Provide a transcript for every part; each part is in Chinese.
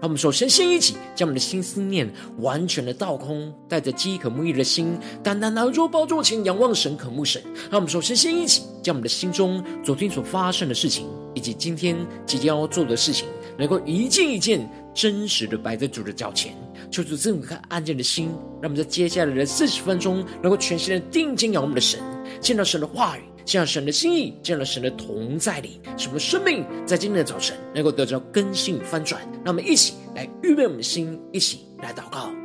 让我们首先先一起将我们的心思念完全的倒空，带着饥渴慕义的心，单单拿着宝座前仰望神、渴慕神。让我们首先先一起将我们的心中昨天所发生的事情，以及今天即将要做的事情，能够一件一件真实的摆在主的脚前，求主赐我们看安静的心，让我们在接下来的四十分钟，能够全心的定睛仰望我们的神，见到神的话语。这样神的心意，进了神的同在里，使我们生命在今天的早晨能够得到更新翻转。让我们一起来预备我们的心，一起来祷告。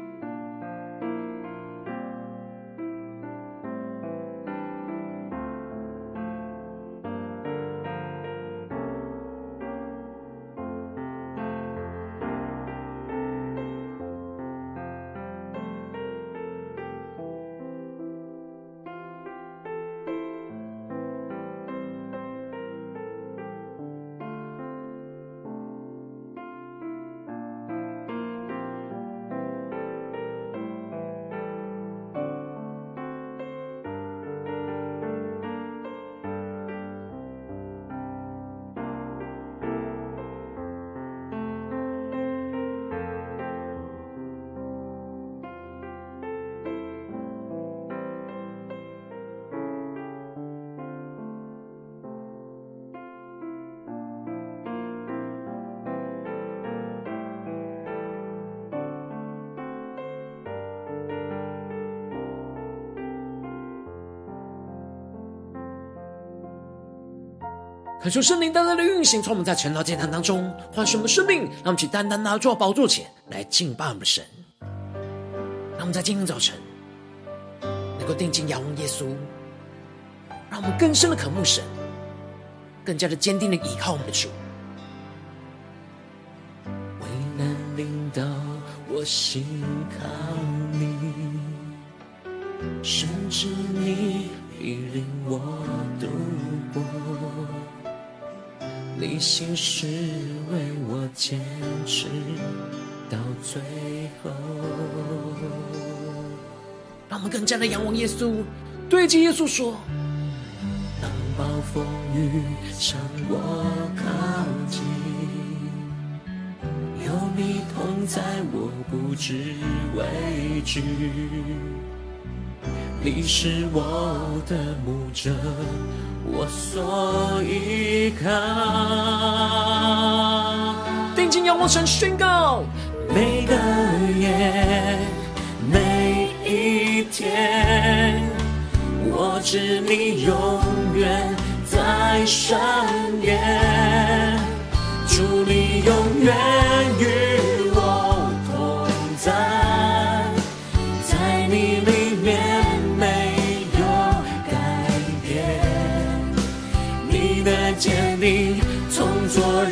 恳求圣灵单单的运行，从我们在晨祷祭坛当中唤醒我们生命，让我们去单单拿到宝座前来敬拜我们的神。让我们在今天早晨能够定睛仰望耶稣，让我们更深的渴慕神，更加的坚定的依靠我们的主。为难临到我心靠你，甚至你必领我度过。你心是为我坚持到最后，让我们更加的仰望耶稣，对着耶稣说：当暴风雨向我靠近，有你同在，我不知畏惧。你是我的牧者。我所依靠，定睛仰望神宣告，每个夜，每一天，我知你永远在身边，祝你永远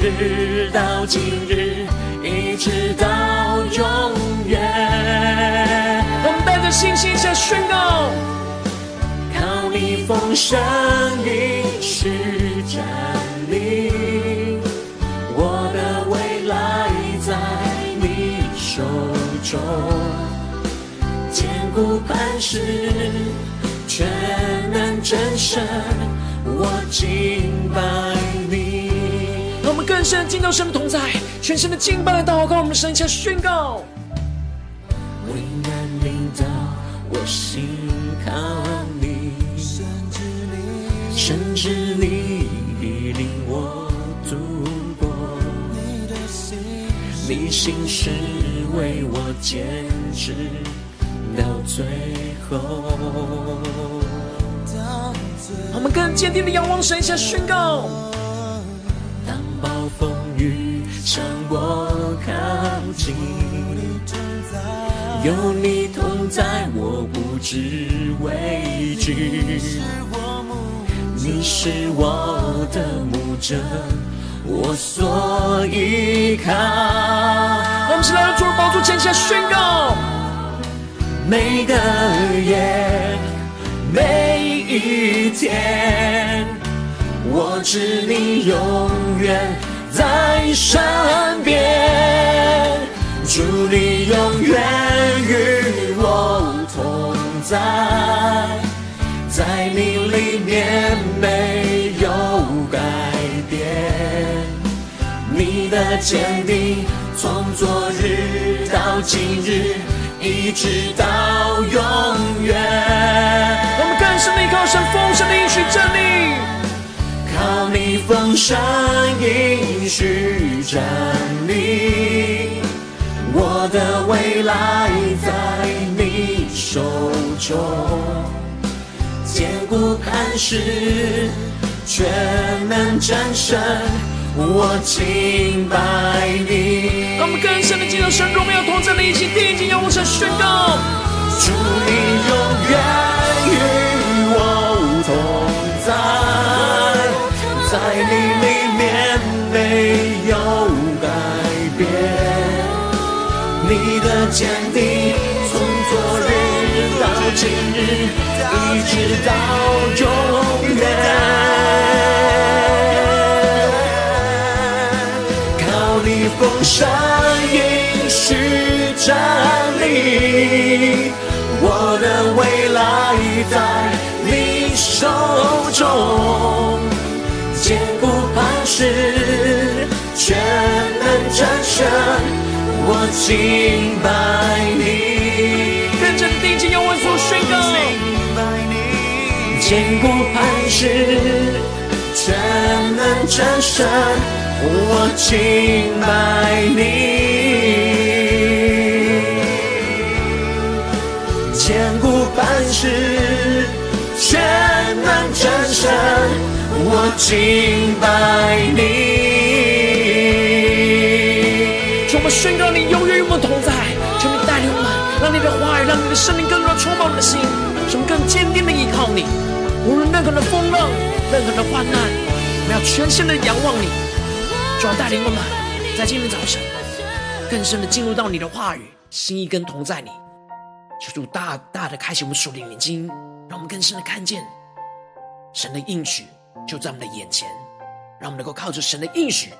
日到今日，一直到永远。我们带着信心向宣告，靠你丰盛应许站立，我的未来在你手中，坚固磐石，全能真神。我敬拜你，更深进到神的同在，全身的敬拜祷告，我们神前宣告。危难临到我心靠你，甚至你，甚至你必领我度过。你的心，你心是为我坚持到最后。我们更坚定的仰望神，下宣告：雨向我靠近，有你同在，我不知畏惧。你是我的牧者，我所依靠。我们是来到主的宝座前，下宣告：每个夜，每一天。我知你永远在身边，祝你永远与我同在，在你里面没有改变，你的坚定从昨日到今日，一直到永远。我们更深的靠神丰盛的应许真理。靠你丰盛应许站立，我的未来在你手中，坚固磐石，全能战胜，我敬拜你。让我们更深的进入神荣耀同在的一起，定睛仰望神宣告：主你永远与我同在。在你里面没有改变，你的坚定从昨日到今日，一直到永远。靠你丰盛应许站立，我的未来在你手中。坚固磐石，全能战胜，我敬拜你。跟着定睛仰望主宣告。坚固磐石，全能战胜，我敬拜你。坚固磐石，全能战胜。我敬拜你，求我们宣告你永远与我们同在，求你带领我们，让你的话语，让你的圣灵更多充满我们的心，使我们更坚定的依靠你。无论任何的风浪，任何的患难，我们要全心的仰望你，主要带领我们，在今天早晨更深的进入到你的话语，心意跟同在你，求主大大的开启我们属灵眼睛，让我们更深的看见神的应许。就在我们的眼前，让我们能够靠着神的应许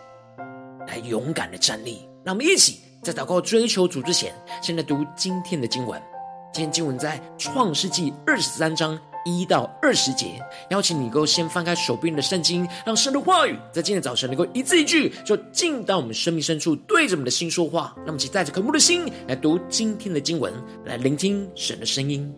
来勇敢的站立。让我们一起在祷告追求主之前，先来读今天的经文。今天经文在创世纪二十三章一到二十节。邀请你能够先翻开手边的圣经，让神的话语在今天早晨能够一字一句，就进到我们生命深处，对着我们的心说话。那么，请带着渴慕的心来读今天的经文，来聆听神的声音。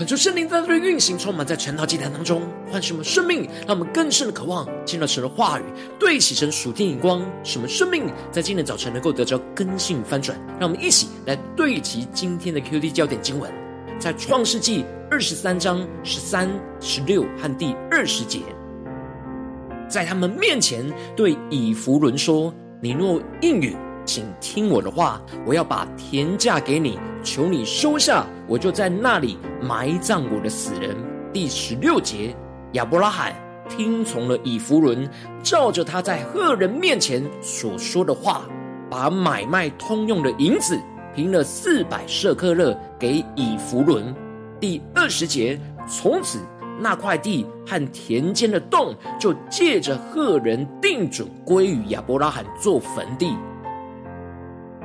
恳求圣灵在这里运行，充满在晨祷祭坛当中，唤醒我们生命，让我们更深的渴望进入神的话语，对齐神属天眼光，使我们生命在今天早晨能够得着更新翻转。让我们一起来对齐今天的 QD 焦点经文，在创世纪二十三章十三、十六和第二十节，在他们面前对以弗伦说：“你若应允。”请听我的话，我要把田价给你，求你收下，我就在那里埋葬我的死人。第十六节，亚伯拉罕听从了以弗伦，照着他在赫人面前所说的话，把买卖通用的银子平了四百舍客勒给以弗伦。第二十节，从此那块地和田间的洞就借着赫人定准归于亚伯拉罕做坟地。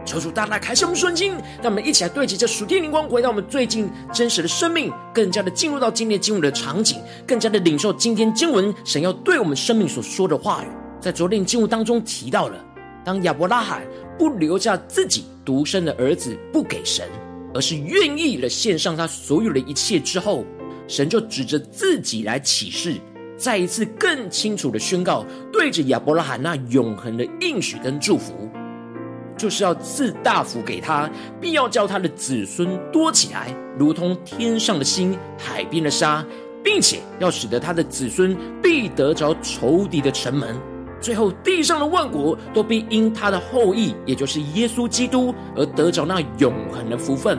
求主大大开启我们顺心，让我们一起来对齐这属天灵光，回到我们最近真实的生命，更加的进入到今天经文的场景，更加的领受今天经文神要对我们生命所说的话语。在昨天经文当中提到了，当亚伯拉罕不留下自己独生的儿子不给神，而是愿意了献上他所有的一切之后，神就指着自己来启示，再一次更清楚的宣告，对着亚伯拉罕那永恒的应许跟祝福。就是要赐大福给他，必要叫他的子孙多起来，如同天上的星、海边的沙，并且要使得他的子孙必得着仇敌的城门。最后，地上的万国都必因他的后裔，也就是耶稣基督，而得着那永恒的福分。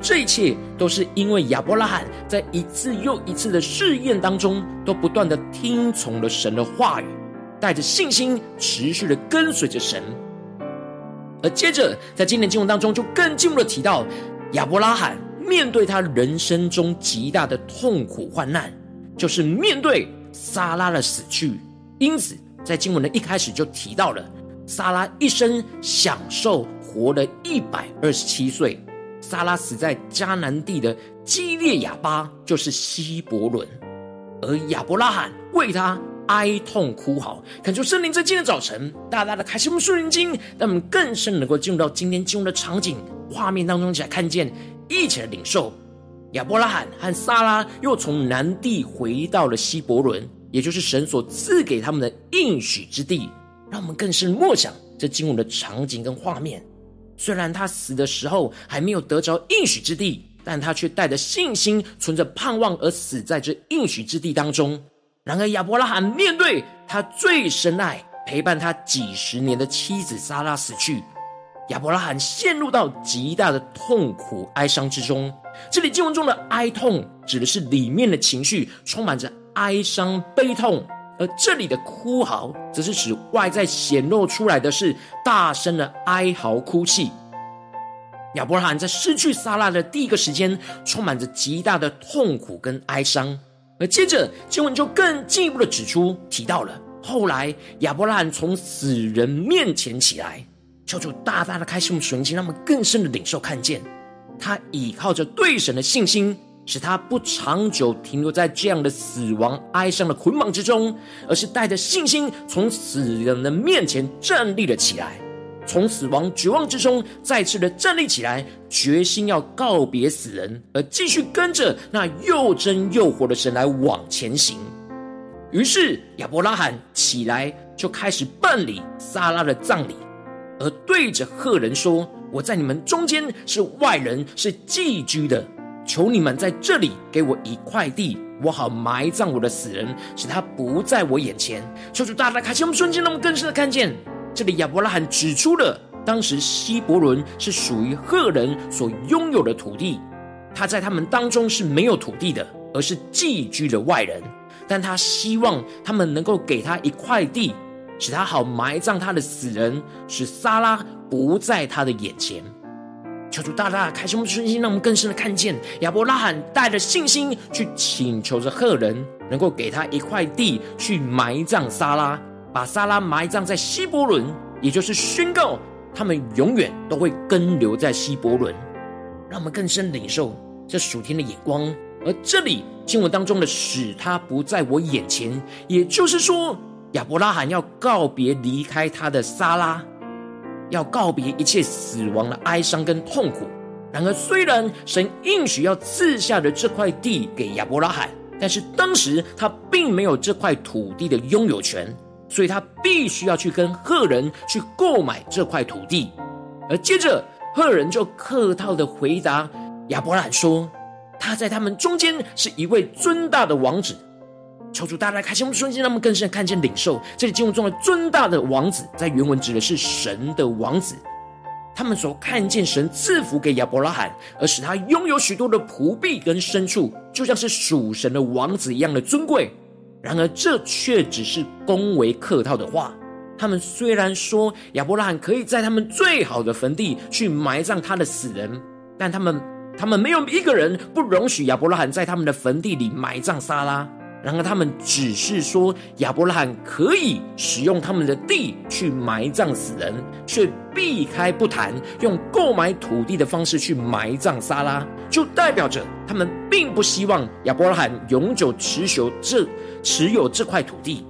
这一切都是因为亚伯拉罕在一次又一次的试验当中，都不断的听从了神的话语，带着信心持续的跟随着神。而接着，在今天经文当中，就更进一步的提到亚伯拉罕面对他人生中极大的痛苦患难，就是面对撒拉的死去。因此，在经文的一开始就提到了撒拉一生享受活了一百二十七岁。撒拉死在迦南地的基列雅巴，就是希伯伦，而亚伯拉罕为他。哀痛哭嚎，恳求圣灵在今天早晨大大的开启我们属灵经，让我们更深能够进入到今天经文的场景画面当中，一起来看见，一起来领受。亚伯拉罕和撒拉又从南地回到了希伯伦，也就是神所赐给他们的应许之地。让我们更深默想这经文的场景跟画面。虽然他死的时候还没有得着应许之地，但他却带着信心，存着盼望而死在这应许之地当中。然而，亚伯拉罕面对他最深爱、陪伴他几十年的妻子撒拉死去，亚伯拉罕陷入到极大的痛苦哀伤之中。这里经文中的哀痛，指的是里面的情绪充满着哀伤、悲痛；而这里的哭嚎，则是指外在显露出来的是大声的哀嚎、哭泣。亚伯拉罕在失去撒拉的第一个时间，充满着极大的痛苦跟哀伤。接着经文就更进一步的指出，提到了后来亚伯拉罕从死人面前起来，求主大大的开启我们属灵心，让我们更深的领受看见，他倚靠着对神的信心，使他不长久停留在这样的死亡哀伤的捆绑之中，而是带着信心从死人的面前站立了起来。从死亡绝望之中再次的站立起来，决心要告别死人，而继续跟着那又真又活的神来往前行。于是亚伯拉罕起来，就开始办理撒拉的葬礼，而对着赫人说：“我在你们中间是外人，是寄居的，求你们在这里给我一块地，我好埋葬我的死人，使他不在我眼前。”求主大大开启我们瞬间，让我们更深的看见。这里亚伯拉罕指出了，当时希伯伦是属于赫人所拥有的土地，他在他们当中是没有土地的，而是寄居的外人。但他希望他们能够给他一块地，使他好埋葬他的死人，使撒拉不在他的眼前。求主大大开启我们的信心，让我们更深的看见亚伯拉罕带着信心去请求着赫人，能够给他一块地去埋葬撒拉。把撒拉埋葬在希伯伦，也就是宣告他们永远都会跟留在希伯伦，让我们更深领受这属天的眼光。而这里经文当中的“使他不在我眼前”，也就是说亚伯拉罕要告别离开他的撒拉，要告别一切死亡的哀伤跟痛苦，然而，虽然神应许要赐下的这块地给亚伯拉罕，但是当时他并没有这块土地的拥有权，所以他必须要去跟赫人去购买这块土地。而接着，赫人就客套的回答亚伯拉罕说：“他在他们中间是一位尊大的王子。”求主大家开启我们的心，让我们更深看见领受这里经文中的尊大的王子，在原文指的是神的王子。他们所看见神赐福给亚伯拉罕，而使他拥有许多的仆婢跟牲畜，就像是属神的王子一样的尊贵。然而，这却只是恭维客套的话。他们虽然说亚伯拉罕可以在他们最好的坟地去埋葬他的死人，但他们他们没有一个人不容许亚伯拉罕在他们的坟地里埋葬撒拉。然而，他们只是说亚伯拉罕可以使用他们的地去埋葬死人，却避开不谈用购买土地的方式去埋葬撒拉，就代表着他们并不希望亚伯拉罕永久持有这持有这块土地。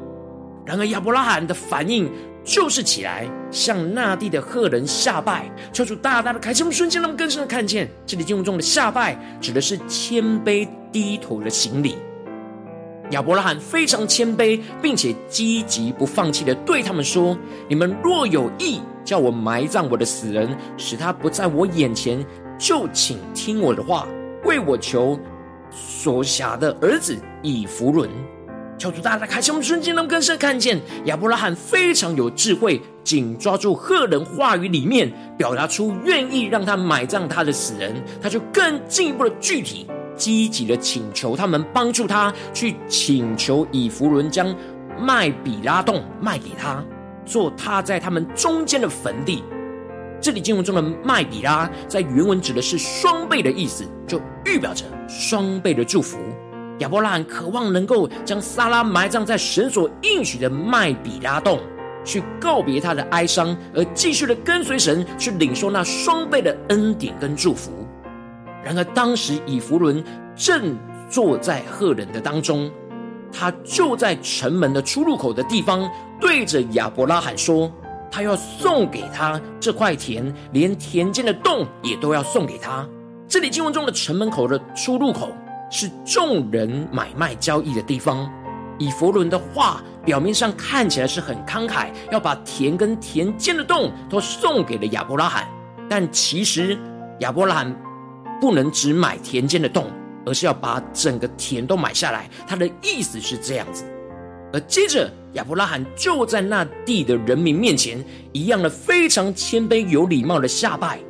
然而，亚伯拉罕的反应就是起来向那地的赫人下拜，求主大大的开启我们瞬间，让我们更深的看见，这里经文中的下拜指的是谦卑低头的行礼。亚伯拉罕非常谦卑，并且积极不放弃的对他们说：“你们若有意叫我埋葬我的死人，使他不在我眼前，就请听我的话，为我求所辖的儿子以弗伦。”求主大大开启我们瞬间，能更深看见亚伯拉罕非常有智慧，紧抓住赫人话语里面表达出愿意让他埋葬他的死人，他就更进一步的具体。积极的请求他们帮助他去请求以弗伦将麦比拉洞卖给他，做他在他们中间的坟地。这里经文中的麦比拉在原文指的是双倍的意思，就预表着双倍的祝福。亚伯拉罕渴望能够将撒拉埋葬在神所应许的麦比拉洞，去告别他的哀伤，而继续的跟随神去领受那双倍的恩典跟祝福。然而，当时以弗伦正坐在赫人的当中，他就在城门的出入口的地方，对着亚伯拉罕说：“他要送给他这块田，连田间的洞也都要送给他。”这里经文中的城门口的出入口是众人买卖交易的地方。以弗伦的话表面上看起来是很慷慨，要把田跟田间的洞都送给了亚伯拉罕，但其实亚伯拉罕。不能只买田间的洞，而是要把整个田都买下来。他的意思是这样子。而接着，亚伯拉罕就在那地的人民面前，一样的非常谦卑有礼貌的下拜，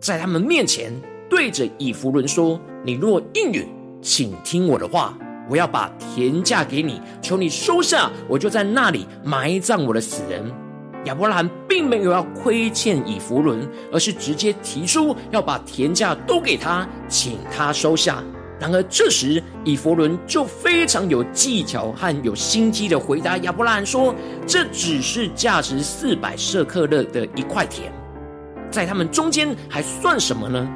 在他们面前对着以弗伦说：“你若应允，请听我的话，我要把田价给你，求你收下，我就在那里埋葬我的死人。”亚伯拉罕并没有要亏欠以弗伦，而是直接提出要把田价都给他，请他收下。然而这时以弗伦就非常有技巧和有心机的回答亚伯拉罕说：“这只是价值四百舍克勒的一块田，在他们中间还算什么呢？”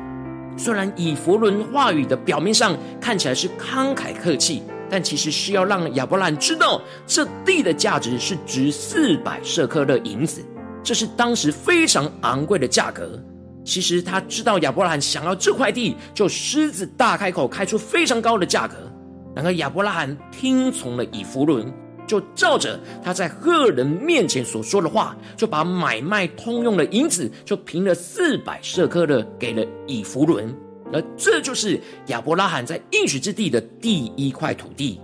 虽然以弗伦话语的表面上看起来是慷慨客气。但其实是要让亚伯兰知道，这地的价值是值四百舍客勒银子，这是当时非常昂贵的价格。其实他知道亚伯兰想要这块地，就狮子大开口，开出非常高的价格。然而亚伯拉罕听从了以弗伦，就照着他在赫人面前所说的话，就把买卖通用的银子，就凭了四百舍客勒给了以弗伦。而这就是亚伯拉罕在应许之地的第一块土地。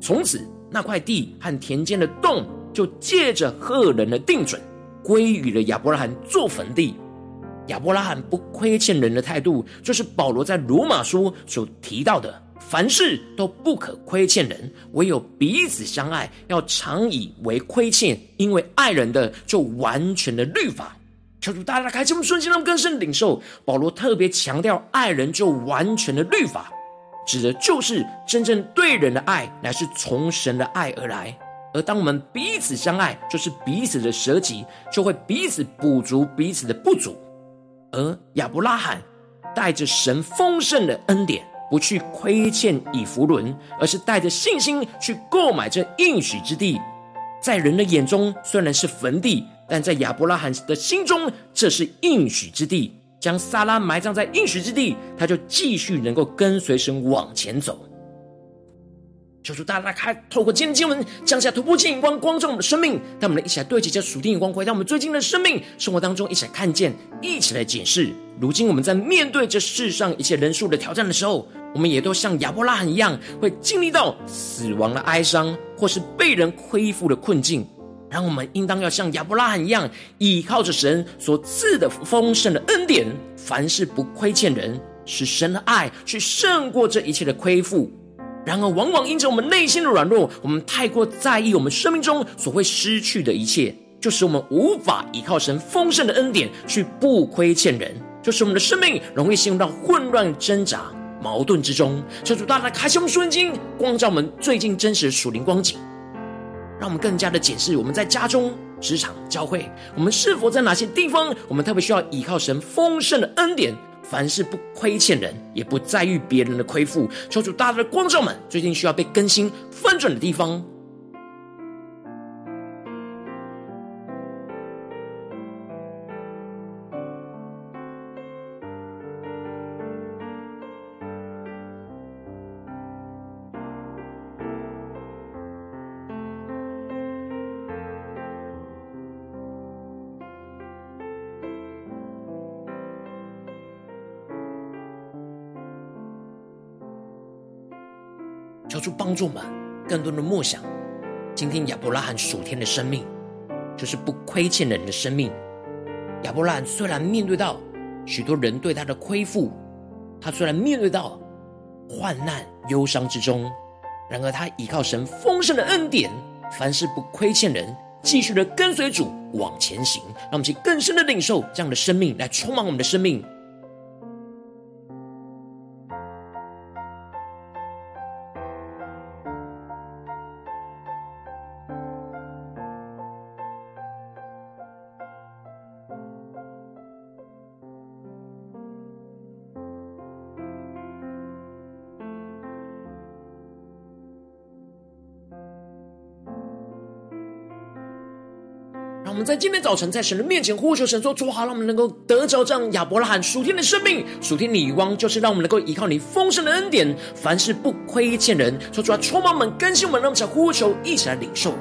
从此，那块地和田间的洞就借着赫人的定准，归于了亚伯拉罕做坟地。亚伯拉罕不亏欠人的态度，就是保罗在罗马书所提到的：凡事都不可亏欠人，唯有彼此相爱，要常以为亏欠，因为爱人的就完全的律法。求主大大开启我们瞬间，让我们更深领受。保罗特别强调，爱人就完全的律法，指的就是真正对人的爱，乃是从神的爱而来。而当我们彼此相爱，就是彼此的舍己，就会彼此补足彼此的不足。而亚伯拉罕带着神丰盛的恩典，不去亏欠以弗伦，而是带着信心去购买这应许之地。在人的眼中，虽然是坟地。但在亚伯拉罕的心中，这是应许之地，将撒拉埋葬在应许之地，他就继续能够跟随神往前走。求主大大开，透过今天经文降下突破性眼光，光照我们的生命。让我们一起来对齐这属天眼光，回到我们最近的生命生活当中，一起来看见，一起来检视。如今我们在面对这世上一切人数的挑战的时候，我们也都像亚伯拉罕一样，会经历到死亡的哀伤，或是被人亏负的困境。让我们应当要像亚伯拉罕一样，依靠着神所赐的丰盛的恩典，凡事不亏欠人，使神的爱去胜过这一切的亏负。然而，往往因着我们内心的软弱，我们太过在意我们生命中所会失去的一切，就使我们无法依靠神丰盛的恩典去不亏欠人，就使我们的生命容易陷入到混乱、挣扎、矛盾之中。求主大大开启我们属灵经，光照我们最近真实的属灵光景，让我们更加的检视我们在家中、职场、教会，我们是否在哪些地方，我们特别需要依靠神丰盛的恩典。凡事不亏欠人，也不在意别人的亏负。求主大大的光照们，最近需要被更新翻转的地方。帮助我们，更多的默想，今天亚伯拉罕属天的生命，就是不亏欠人的生命。亚伯拉罕虽然面对到许多人对他的亏负，他虽然面对到患难忧伤之中，然而他依靠神丰盛的恩典，凡事不亏欠人，继续的跟随主往前行。让我们去更深的领受这样的生命，来充满我们的生命。在今天早晨，在神的面前呼求神说：“主好，让我们能够得着这样亚伯拉罕属天的生命，属天的眼光，就是让我们能够依靠你丰盛的恩典，凡事不亏欠人。”说主啊，充满我们，更新我们，让我们想呼求，一起来领受。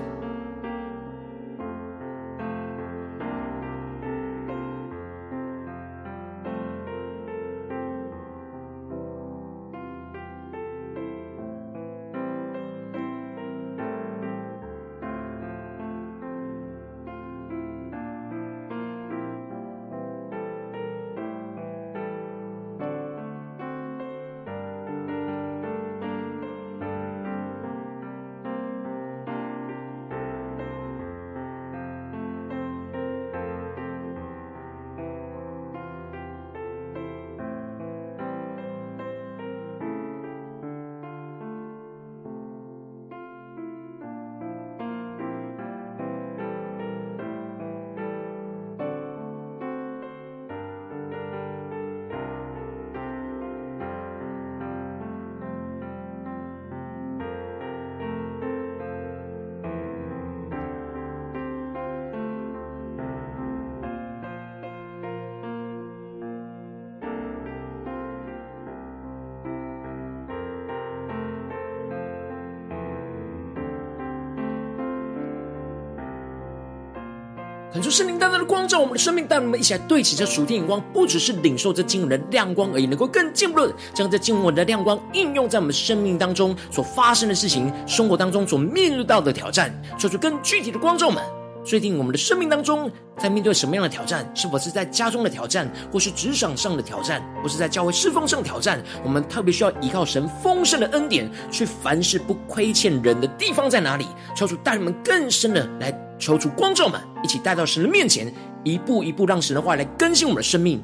恳求圣灵单单的光照我们的生命，带我们一起来对齐这属天眼光，不只是领受这经文的亮光而已，能够更进一步的将这经文的亮光应用在我们生命当中所发生的事情、生活当中所面对到的挑战，做出更具体的光照们。最近我们的生命当中，在面对什么样的挑战？是否是在家中的挑战，或是职场上的挑战，或是在教会侍奉上的挑战？我们特别需要依靠神丰盛的恩典，去凡事不亏欠人的地方在哪里？求主带你们更深的来。抽出光照们，一起带到神的面前，一步一步让神的话来更新我们的生命。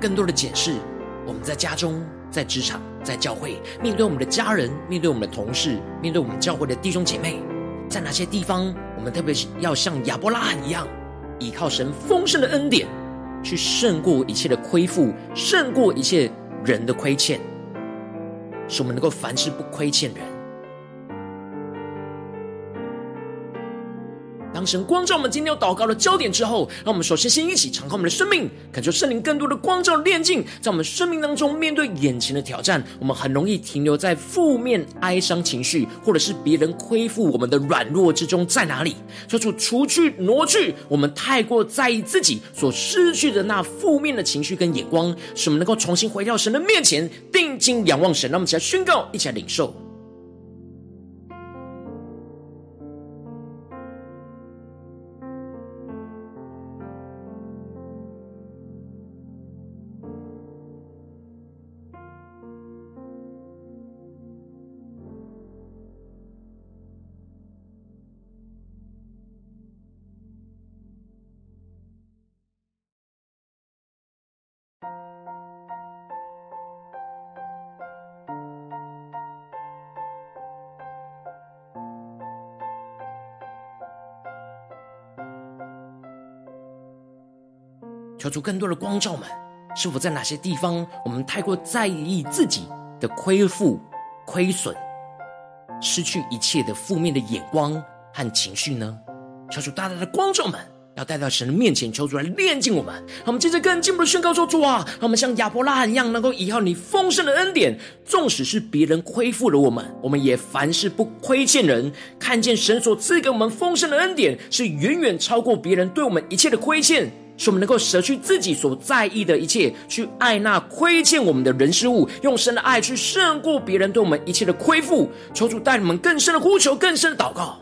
更多的检视，我们在家中、在职场、在教会，面对我们的家人，面对我们的同事，面对我们教会的弟兄姐妹，在哪些地方，我们特别要像亚伯拉罕一样，依靠神丰盛的恩典，去胜过一切的亏负，胜过一切人的亏欠，使我们能够凡事不亏欠人。当神光照我们今天要祷告的焦点之后，让我们首先先一起敞开我们的生命，感受圣灵更多的光照炼净，在我们生命当中面对眼前的挑战，我们很容易停留在负面哀伤情绪，或者是别人亏负我们的软弱之中，在哪里？求主除去挪去我们太过在意自己所失去的那负面的情绪跟眼光，使我们能够重新回到神的面前，定睛仰望神。让我们一起来宣告，一起来领受。求更多的光照们，是否在哪些地方，我们太过在意自己的亏负、亏损，失去一切的负面的眼光和情绪呢？求主大大的光照们，要带到神的面前，求主来炼净我们。让我们接着更进一步的宣告说：主啊，让我们像亚伯拉罕一样，能够依靠你丰盛的恩典，纵使是别人亏负了我们，我们也凡事不亏欠人。看见神所赐给我们丰盛的恩典，是远远超过别人对我们一切的亏欠。使我们能够舍去自己所在意的一切，去爱那亏欠我们的人事物，用神的爱去胜过别人对我们一切的亏负。求主带你们更深的呼求，更深的祷告。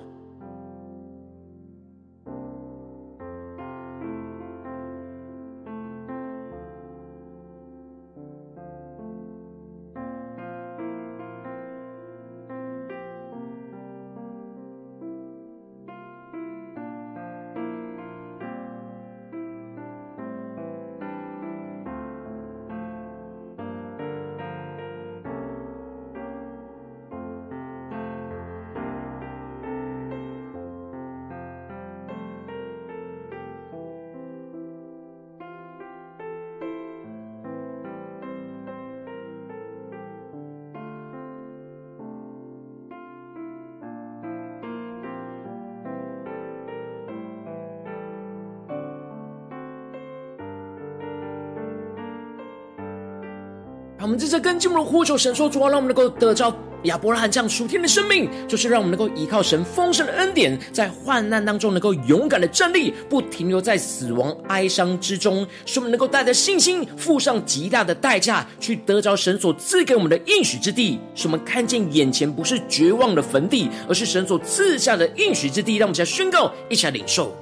在这更进一步的呼求神说：主啊，让我们能够得着亚伯拉罕这样属天的生命，就是让我们能够依靠神丰盛的恩典，在患难当中能够勇敢的站立，不停留在死亡哀伤之中，使我们能够带着信心，付上极大的代价，去得着神所赐给我们的应许之地，使我们看见眼前不是绝望的坟地，而是神所赐下的应许之地。让我们一起来宣告，一起来领受。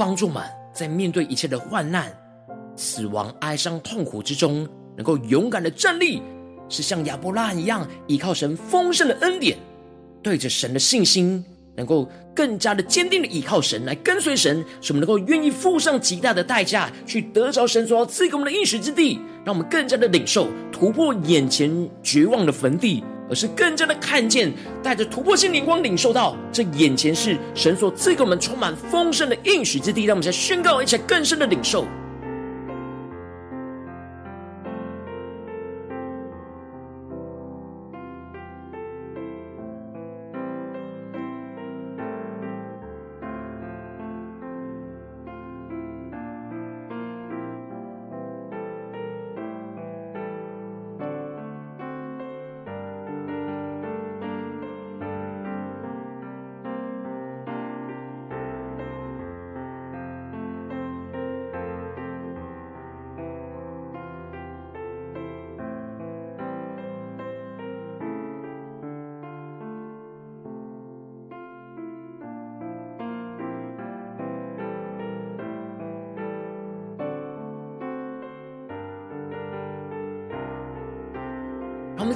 帮助们，在面对一切的患难、死亡、哀伤、痛苦之中，能够勇敢的站立，是像亚伯拉罕一样，依靠神丰盛的恩典，对着神的信心，能够更加的坚定的依靠神来跟随神，使我们能够愿意付上极大的代价，去得着神所要赐给我们的应许之地，让我们更加的领受，突破眼前绝望的坟地。而是更加的看见，带着突破性灵光领受到，这眼前是神所赐给我们充满丰盛的应许之地，让我们再宣告一下更深的领受。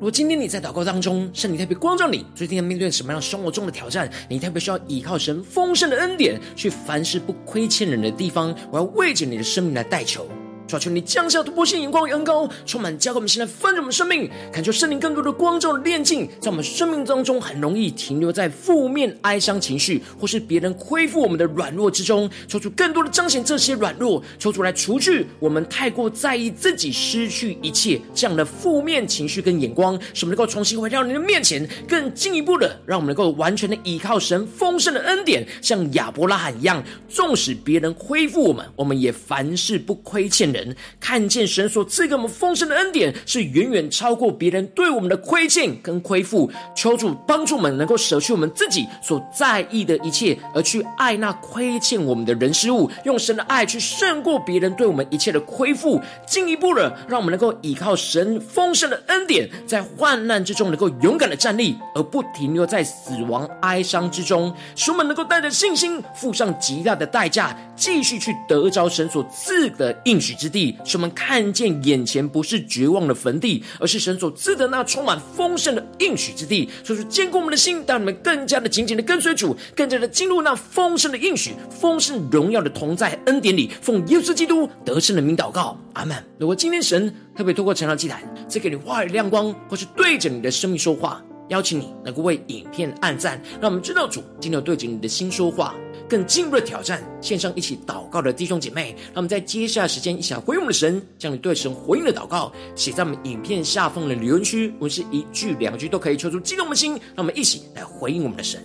如果今天你在祷告当中，圣灵特别光照你，最近要面对什么样生活中的挑战？你特别需要依靠神丰盛的恩典，去凡事不亏欠人的地方，我要为着你的生命来代求。求求你降下突破性眼光与恩膏，充满交给我们，现在丰盛我们生命，感受圣灵更多的光照的炼净，在我们生命当中很容易停留在负面哀伤情绪，或是别人亏负我们的软弱之中。抽出更多的彰显这些软弱，抽出来除去我们太过在意自己失去一切这样的负面情绪跟眼光，使我们能够重新回到你的面前，更进一步的让我们能够完全的依靠神丰盛的恩典，像亚伯拉罕一样，纵使别人亏负我们，我们也凡事不亏欠人。看见神所赐给我们丰盛的恩典，是远远超过别人对我们的亏欠跟亏负。求主帮助我们，能够舍去我们自己所在意的一切，而去爱那亏欠我们的人事物，用神的爱去胜过别人对我们一切的亏负。进一步的，让我们能够依靠神丰盛的恩典，在患难之中能够勇敢的站立，而不停留在死亡哀伤之中。使我们能够带着信心，付上极大的代价，继续去得着神所赐的应许之地。使我们看见眼前不是绝望的坟地，而是神所赐的那充满丰盛的应许之地。所以说，坚固我们的心，让你们更加的紧紧的跟随主，更加的进入那丰盛的应许、丰盛荣耀的同在恩典里。奉耶稣基督得胜的名祷告，阿门。如果今天神特别透过晨祷祭坛，赐给你话语亮光，或是对着你的生命说话，邀请你能够为影片按赞，让我们知道主今天有对着你的心说话。更进一步的挑战，线上一起祷告的弟兄姐妹，让我们在接下来时间一起来回应我们的神，将你对神回应的祷告写在我们影片下方的留言区，我们是一句两句都可以，抽出激动的心，让我们一起来回应我们的神。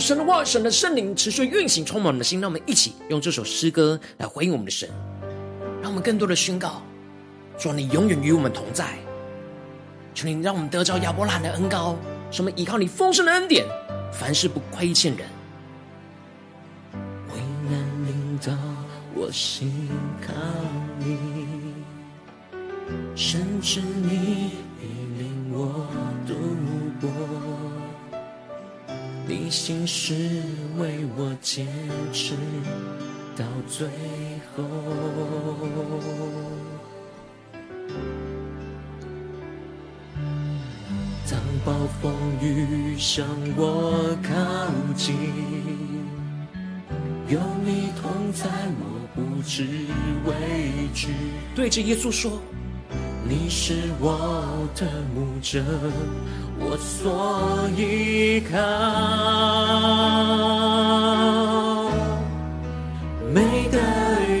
神的话，神的圣灵持续运行，充满我们的心。让我们一起用这首诗歌来回应我们的神，让我们更多的宣告：说你永远与我们同在。求你让我们得着亚伯拉罕的恩膏，使我们依靠你丰盛的恩典，凡事不亏欠人。为难临到我心靠你，甚至你你心事为我坚持到最后。当暴风雨向我靠近，有你同在，我不知畏惧。对着耶稣说。你是我的牧者，我所依靠。每个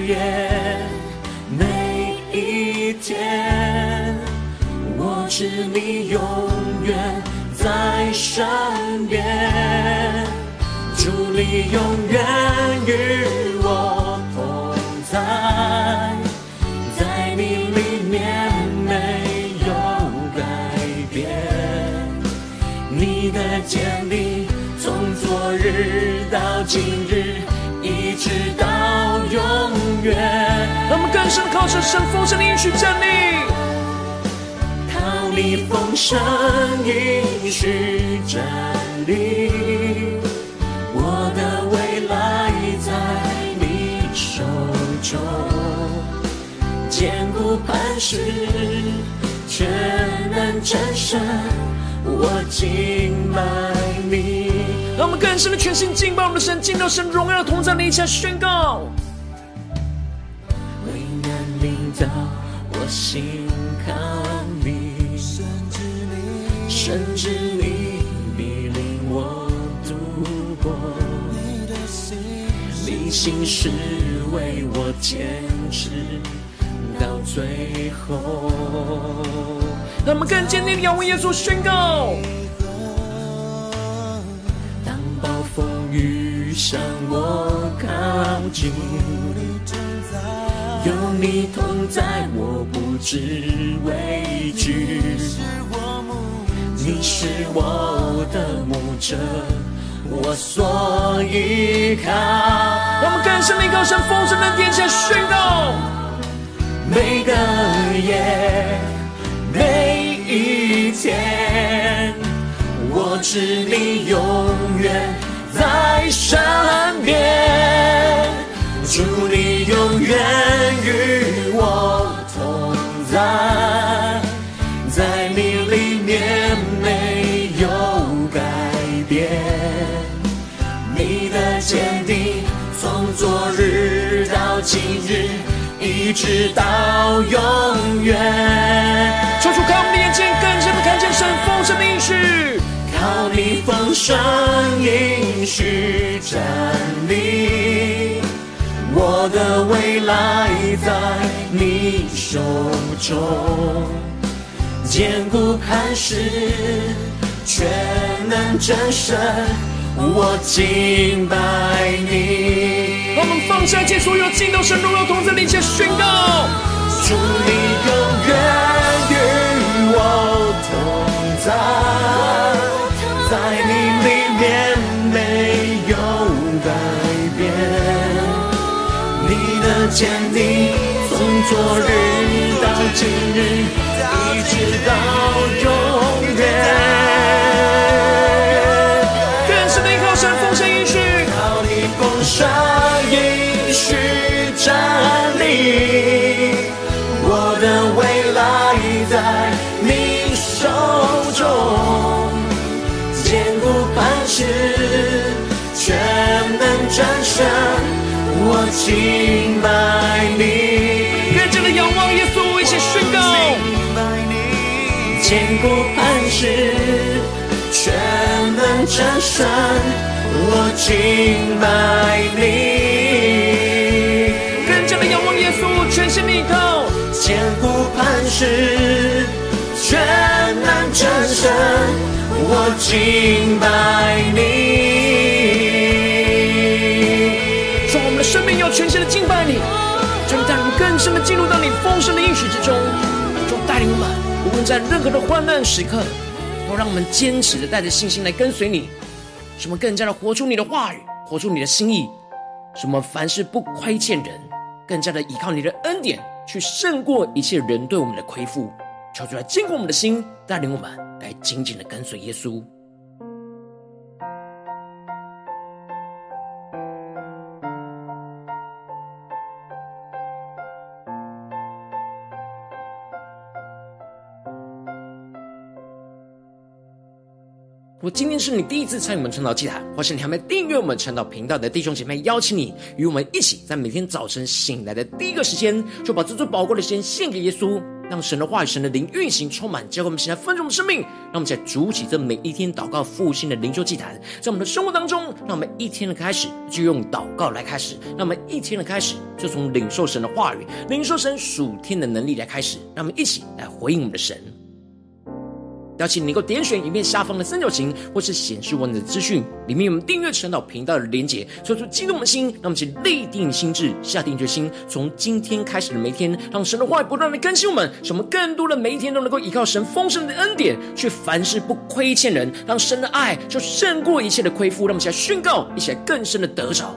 夜，每一天，我知你永远在身边，主你永远直到今日，一直到永远。我们更深靠着神丰盛的应许站立，靠你丰盛应许站立，我的未来在你手中，坚固磐石，全能战胜。我敬拜你，让我们更深的全心敬拜我们的神，敬到神荣耀的同在里，一起来宣告。危难临到，我心靠你，甚至你，甚至你必领我度过。你的心，你心是为我坚持到最后。让我们更坚定的仰望耶稣，宣告：雨向我靠近，有你同在，我不知畏惧。你是我的牧者，我所依靠。我们更深的高声丰盛的殿下宣告：每个夜。每一天，我知你永远在身边，祝你永远与我同在，在你里面没有改变，你的坚定从昨日到今日。一直到永远。求主开我们的眼睛，更深的看见神丰盛的应许。靠你丰盛应许站立，我的未来在你手中，坚固磐石，全能战胜。我敬拜你，我们放下一切所有，敬到神荣耀同在的一切宣告。主你永远与我同在，在你里面没有改变，你的坚定从昨日到今日，一直到永战胜，我敬拜你。更加的仰望耶稣，一起宣告：坚固磐石，全能战胜。我敬拜你，更加的仰望耶稣，全心依靠，坚固磐石，全能战胜。我敬拜你，全心的敬拜你，就带领更深的进入到你丰盛的应许之中，就带领我们，无论在任何的患难时刻，都让我们坚持的带着信心来跟随你。使我们更加的活出你的话语，活出你的心意。使我们凡事不亏欠人，更加的依靠你的恩典，去胜过一切人对我们的亏负。求主来坚固我们的心，带领我们来紧紧的跟随耶稣。今天是你第一次参与我们晨祷祭坛，或是你还没订阅我们晨祷频道的弟兄姐妹，邀请你与我们一起，在每天早晨醒来的第一个时间，就把这最宝贵的时间献给耶稣，让神的话语、神的灵运行充满，教给我们现在丰盛的生命。让我们在主起这每一天祷告复兴的灵修祭坛，在我们的生活当中，让我们一天的开始就用祷告来开始，让我们一天的开始就从领受神的话语、领受神属天的能力来开始，让我们一起来回应我们的神。邀请你能够点选影片下方的三角形，或是显示文字资讯，里面有我们订阅晨祷频道的连结，说出激动的心，让我们一起立定心志，下定决心，从今天开始的每一天，让神的话不断的更新我们，使我们更多的每一天都能够依靠神丰盛的恩典，去凡事不亏欠人，让神的爱就胜过一切的亏负，让我们一起来宣告，一起来更深的得着。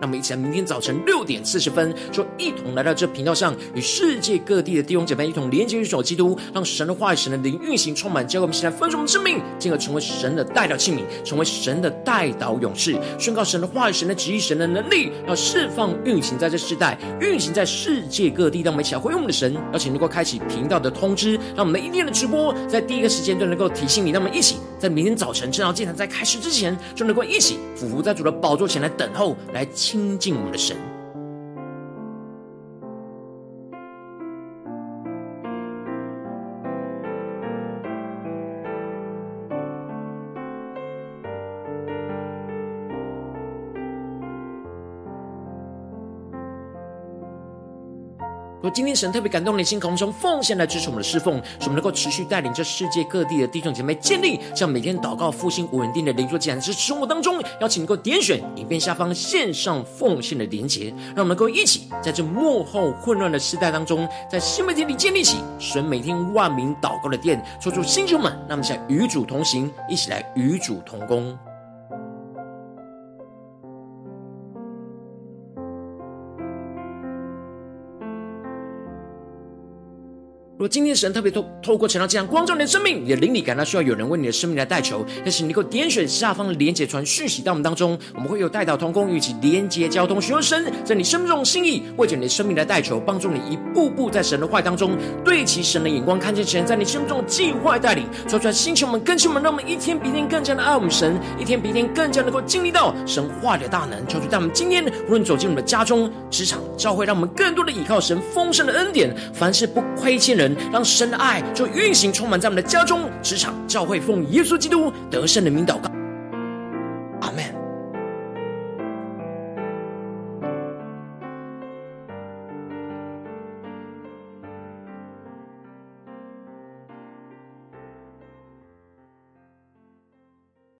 那我们一起来，明天早晨六点四十分，就一同来到这频道上，与世界各地的弟兄姐妹一同连接于主基督，让神的话语、神的灵运行充满，教给我们现在丰盛的生命，进而成为神的代表器皿，成为神的代祷勇士，宣告神的话语、神的旨意、神的能力，要释放运行在这世代，运行在世界各地。让我们一起来回应我们的神，邀请能够开启频道的通知，让我们的一天的直播在第一个时间都能够提醒你。让我们一起在明天早晨正要祭坛在开始之前，就能够一起俯伏在主的宝座前来等候，来亲近我们的神。若今天神特别感动你的心，从奉献来支持我们的侍奉，使我们能够持续带领这世界各地的弟兄姐妹建立，像每天祷告复兴稳定的灵修祭坛，在生活当中，邀请能够点选影片下方线上奉献的连结，让我们能够一起在这幕后混乱的时代当中，在新媒体里建立起神每天万名祷告的殿，说出星球们，让我们想与主同行，一起来与主同工。今天神特别透透过晨祷这样光照你的生命，你的灵里感到需要有人为你的生命来代求，但是你能够点选下方的连结传讯息到我们当中，我们会有代祷同工与其连结交通，寻求神在你生命中的心意，为着你的生命来代求，帮助你一步步在神的话当中对齐神的眼光，看见神在你生命中的计划带领，说出来星球们、更新们，让我们一天比一天更加的爱我们神，一天比一天更加能够经历到神话的大能。求主在我们今天无论走进我们的家中、职场、教会，让我们更多的依靠神丰盛的恩典，凡事不亏欠人。让神的爱就运行充满在我们的家中、职场、教会，奉耶稣基督得胜的名祷告。